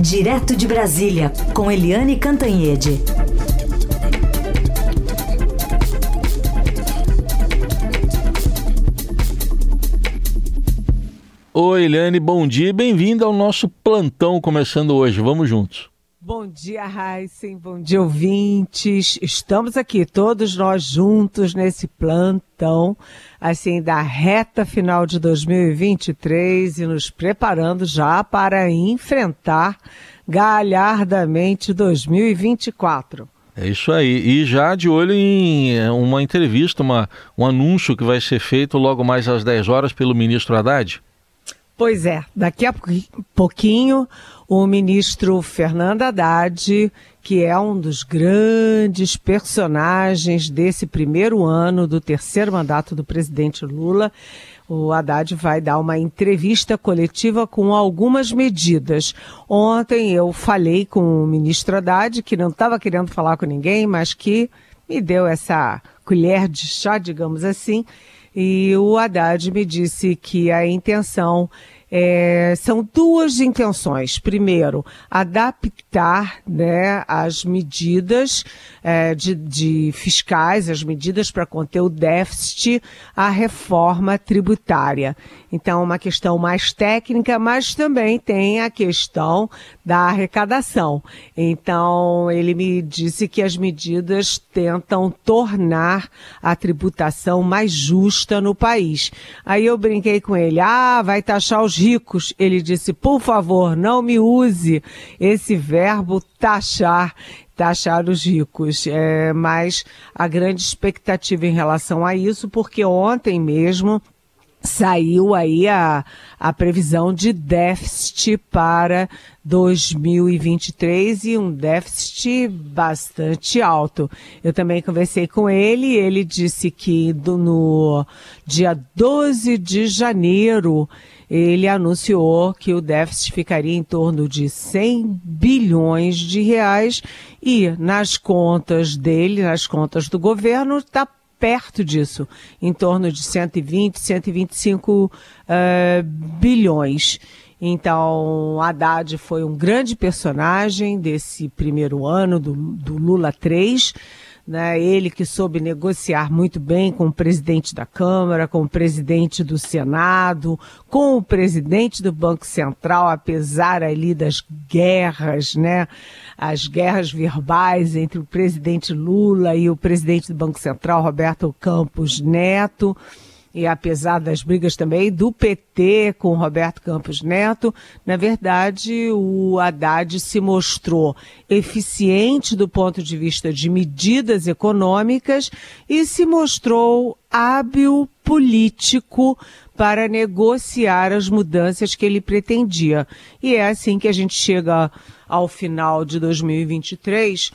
Direto de Brasília, com Eliane Cantanhede. Oi, Eliane, bom dia e bem-vinda ao nosso plantão começando hoje. Vamos juntos. Bom dia, Heisen. Bom dia, ouvintes. Estamos aqui, todos nós juntos nesse plantão, assim, da reta final de 2023 e nos preparando já para enfrentar galhardamente 2024. É isso aí. E já de olho em é, uma entrevista, uma, um anúncio que vai ser feito logo mais às 10 horas pelo ministro Haddad. Pois é, daqui a pouquinho o ministro Fernando Haddad, que é um dos grandes personagens desse primeiro ano do terceiro mandato do presidente Lula, o Haddad vai dar uma entrevista coletiva com algumas medidas. Ontem eu falei com o ministro Haddad, que não estava querendo falar com ninguém, mas que me deu essa colher de chá, digamos assim, e o Haddad me disse que a intenção é, são duas intenções. Primeiro, adaptar né, as medidas é, de, de, fiscais, as medidas para conter o déficit à reforma tributária. Então, uma questão mais técnica, mas também tem a questão da arrecadação. Então, ele me disse que as medidas tentam tornar a tributação mais justa no país. Aí eu brinquei com ele, ah, vai taxar os ricos. Ele disse, por favor, não me use esse verbo taxar taxar os ricos. É, mas a grande expectativa em relação a isso, porque ontem mesmo saiu aí a, a previsão de déficit para 2023 e um déficit bastante alto. Eu também conversei com ele, ele disse que do, no dia 12 de janeiro ele anunciou que o déficit ficaria em torno de 100 bilhões de reais e nas contas dele, nas contas do governo, está perto disso, em torno de 120, 125 uh, bilhões. Então, Haddad foi um grande personagem desse primeiro ano do, do Lula 3 né? Ele que soube negociar muito bem com o presidente da Câmara, com o presidente do Senado, com o presidente do Banco Central, apesar ali das guerras, né? As guerras verbais entre o presidente Lula e o presidente do Banco Central, Roberto Campos Neto e apesar das brigas também do PT com Roberto Campos Neto, na verdade o Haddad se mostrou eficiente do ponto de vista de medidas econômicas e se mostrou hábil político para negociar as mudanças que ele pretendia. E é assim que a gente chega ao final de 2023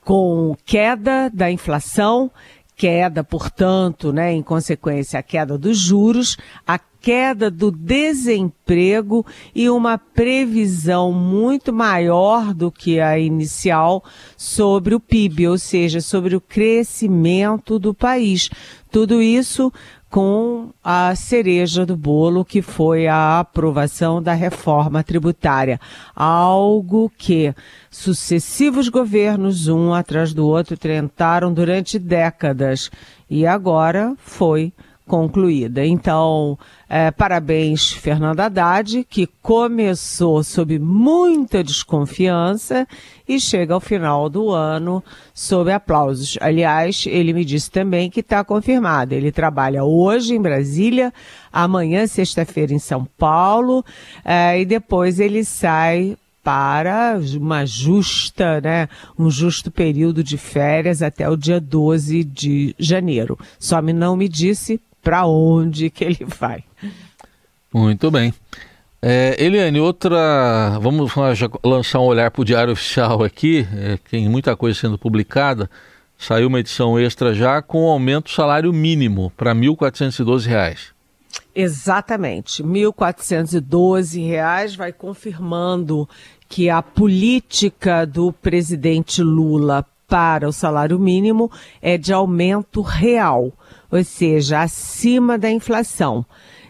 com queda da inflação queda, portanto, né, em consequência, a queda dos juros, a queda do desemprego e uma previsão muito maior do que a inicial sobre o PIB, ou seja, sobre o crescimento do país. Tudo isso com a cereja do bolo, que foi a aprovação da reforma tributária. Algo que sucessivos governos, um atrás do outro, tentaram durante décadas e agora foi concluída. Então, é, parabéns, Fernando Haddad, que começou sob muita desconfiança e chega ao final do ano sob aplausos. Aliás, ele me disse também que está confirmado. Ele trabalha hoje em Brasília, amanhã, sexta-feira, em São Paulo, é, e depois ele sai para uma justa, né, um justo período de férias até o dia 12 de janeiro. Só me não me disse para onde que ele vai. Muito bem. É, Eliane, outra. Vamos lançar um olhar para o Diário Oficial aqui, é, tem muita coisa sendo publicada. Saiu uma edição extra já com aumento do salário mínimo para R$ 1.412. Exatamente. R$ 1.412 vai confirmando que a política do presidente Lula para o salário mínimo é de aumento real ou seja, acima da inflação.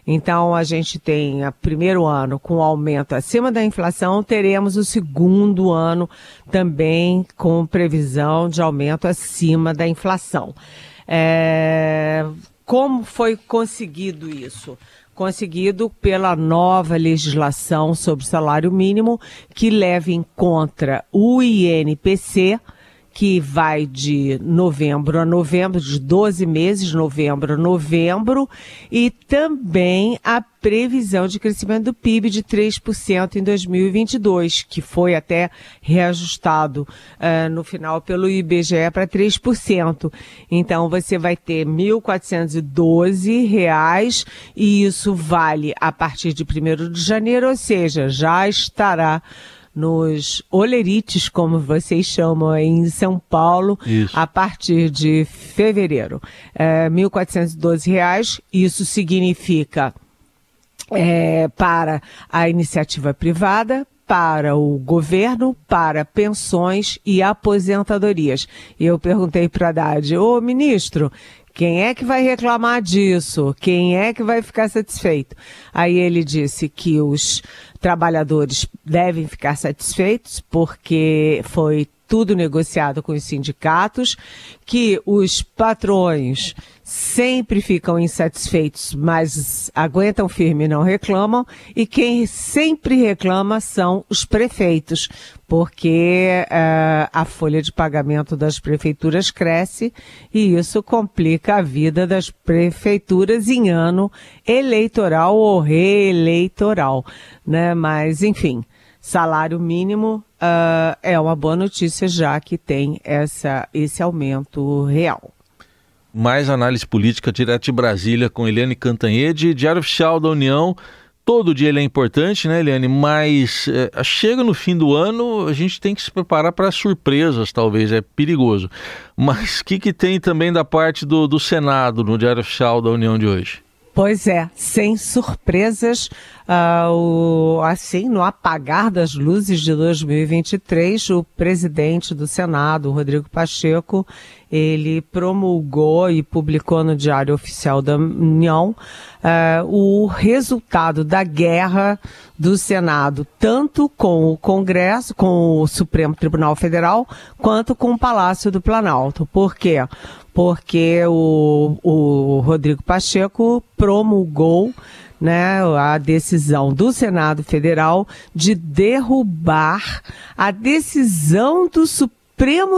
Então, a gente tem o primeiro ano com aumento acima da inflação, teremos o segundo ano também com previsão de aumento acima da inflação. É... Como foi conseguido isso? conseguido pela nova legislação sobre salário mínimo, que leva em conta o INPC, que vai de novembro a novembro, de 12 meses, novembro a novembro, e também a previsão de crescimento do PIB de 3% em 2022, que foi até reajustado uh, no final pelo IBGE para 3%. Então você vai ter 1.412 reais e isso vale a partir de 1 de janeiro, ou seja, já estará nos olerites, como vocês chamam em São Paulo, isso. a partir de fevereiro. É, R$ 1.412, isso significa é, para a iniciativa privada, para o governo, para pensões e aposentadorias. E eu perguntei para a Haddad, ô ministro, quem é que vai reclamar disso? Quem é que vai ficar satisfeito? Aí ele disse que os trabalhadores devem ficar satisfeitos porque foi tudo negociado com os sindicatos, que os patrões sempre ficam insatisfeitos, mas aguentam firme e não reclamam, e quem sempre reclama são os prefeitos, porque uh, a folha de pagamento das prefeituras cresce e isso complica a vida das prefeituras em ano eleitoral ou reeleitoral, né? Mas, enfim, salário mínimo uh, é uma boa notícia, já que tem essa, esse aumento real. Mais análise política direto de Brasília com Eliane Cantanhede, Diário Oficial da União. Todo dia ele é importante, né, Eliane? Mas é, chega no fim do ano, a gente tem que se preparar para surpresas, talvez, é perigoso. Mas o que, que tem também da parte do, do Senado no Diário Oficial da União de hoje? Pois é, sem surpresas, uh, o, assim, no apagar das luzes de 2023, o presidente do Senado, Rodrigo Pacheco, ele promulgou e publicou no Diário Oficial da União uh, o resultado da guerra do Senado, tanto com o Congresso, com o Supremo Tribunal Federal, quanto com o Palácio do Planalto. Por quê? porque o, o Rodrigo Pacheco promulgou né, a decisão do Senado Federal de derrubar a decisão do Supremo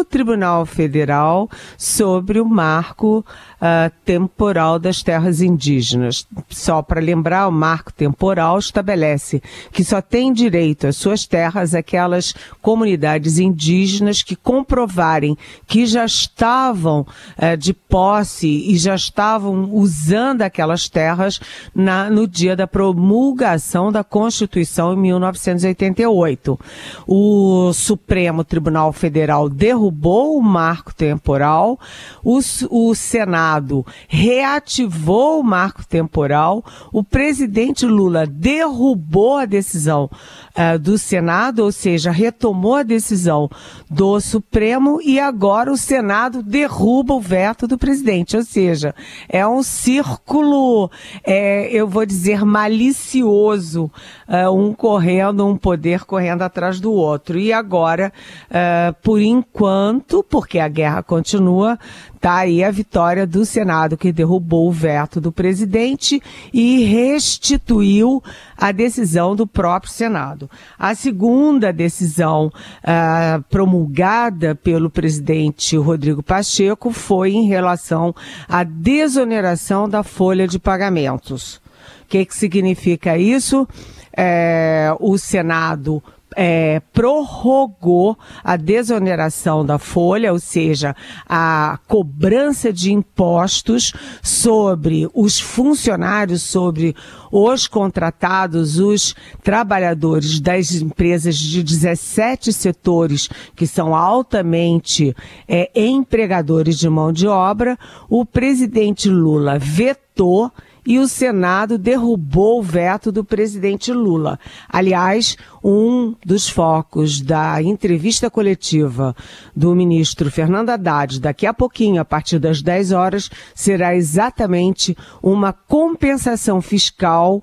Tribunal Federal sobre o marco uh, temporal das terras indígenas. Só para lembrar, o marco temporal estabelece que só tem direito às suas terras aquelas comunidades indígenas que comprovarem que já estavam uh, de posse e já estavam usando aquelas terras na, no dia da promulgação da Constituição em 1988. O Supremo Tribunal Federal derrubou o marco temporal, o, o Senado reativou o marco temporal, o presidente Lula derrubou a decisão uh, do Senado, ou seja, retomou a decisão do Supremo e agora o Senado derruba o veto do presidente. Ou seja, é um círculo, é, eu vou dizer, malicioso, uh, um correndo, um poder correndo atrás do outro. E agora, uh, por enquanto, porque a guerra continua, Está aí a vitória do Senado, que derrubou o veto do presidente e restituiu a decisão do próprio Senado. A segunda decisão uh, promulgada pelo presidente Rodrigo Pacheco foi em relação à desoneração da folha de pagamentos. O que, que significa isso? É, o Senado é, prorrogou a desoneração da folha, ou seja, a cobrança de impostos sobre os funcionários, sobre os contratados, os trabalhadores das empresas de 17 setores que são altamente é, empregadores de mão de obra. O presidente Lula vetou e o Senado derrubou o veto do presidente Lula. Aliás, um dos focos da entrevista coletiva do ministro Fernando Haddad, daqui a pouquinho, a partir das 10 horas, será exatamente uma compensação fiscal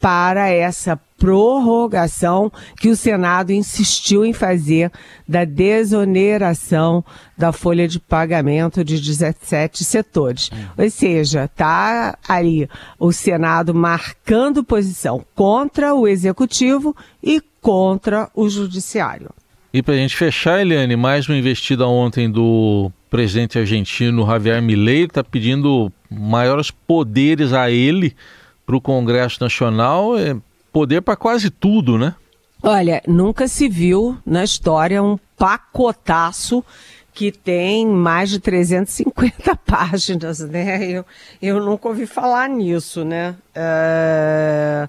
para essa prorrogação que o Senado insistiu em fazer da desoneração da folha de pagamento de 17 setores. Ou seja, está ali o Senado marcando posição contra o Executivo e contra o Judiciário. E para a gente fechar, Eliane, mais uma investida ontem do presidente argentino Javier Milei, está pedindo maiores poderes a ele para o Congresso Nacional. É poder para quase tudo, né? Olha, nunca se viu na história um pacotaço que tem mais de 350 páginas, né? Eu, eu nunca ouvi falar nisso, né? Uh,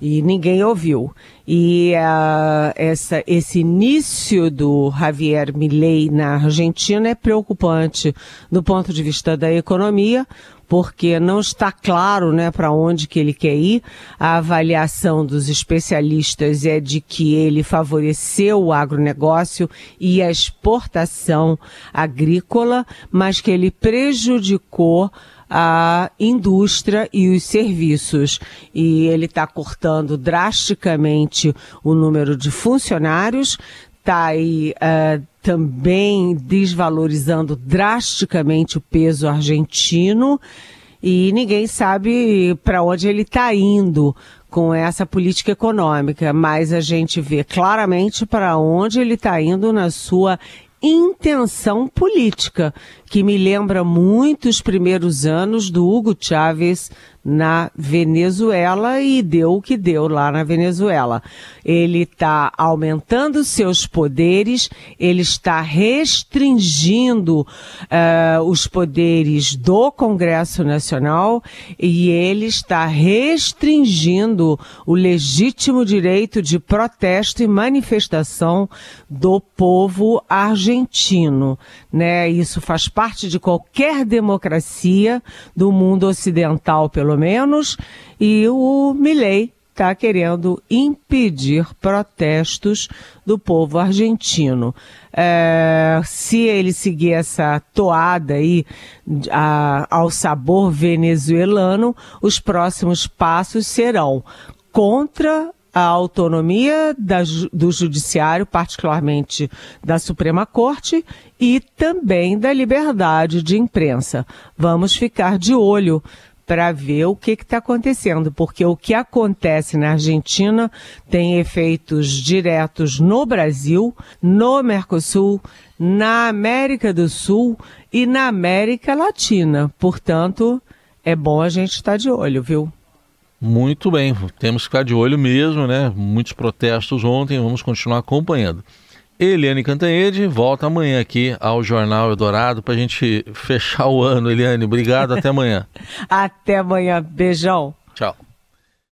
e ninguém ouviu. E uh, essa, esse início do Javier Milei na Argentina é preocupante do ponto de vista da economia, porque não está claro né, para onde que ele quer ir. A avaliação dos especialistas é de que ele favoreceu o agronegócio e a exportação agrícola, mas que ele prejudicou a indústria e os serviços. E ele está cortando drasticamente o número de funcionários, está aí uh, também desvalorizando drasticamente o peso argentino. E ninguém sabe para onde ele está indo com essa política econômica, mas a gente vê claramente para onde ele está indo na sua intenção política, que me lembra muito os primeiros anos do Hugo Chávez na Venezuela e deu o que deu lá na Venezuela. Ele está aumentando seus poderes, ele está restringindo uh, os poderes do Congresso Nacional e ele está restringindo o legítimo direito de protesto e manifestação do povo argentino. Né? Isso faz parte de qualquer democracia do mundo ocidental, pelo menos, e o Milley está querendo impedir protestos do povo argentino. É, se ele seguir essa toada aí a, ao sabor venezuelano, os próximos passos serão contra a autonomia da, do judiciário, particularmente da Suprema Corte, e também da liberdade de imprensa. Vamos ficar de olho para ver o que está acontecendo, porque o que acontece na Argentina tem efeitos diretos no Brasil, no Mercosul, na América do Sul e na América Latina. Portanto, é bom a gente estar tá de olho, viu? Muito bem, temos que ficar de olho mesmo, né? Muitos protestos ontem, vamos continuar acompanhando. Eliane Cantanhede volta amanhã aqui ao Jornal Eldorado para a gente fechar o ano. Eliane, obrigado, até amanhã. até amanhã, beijão. Tchau.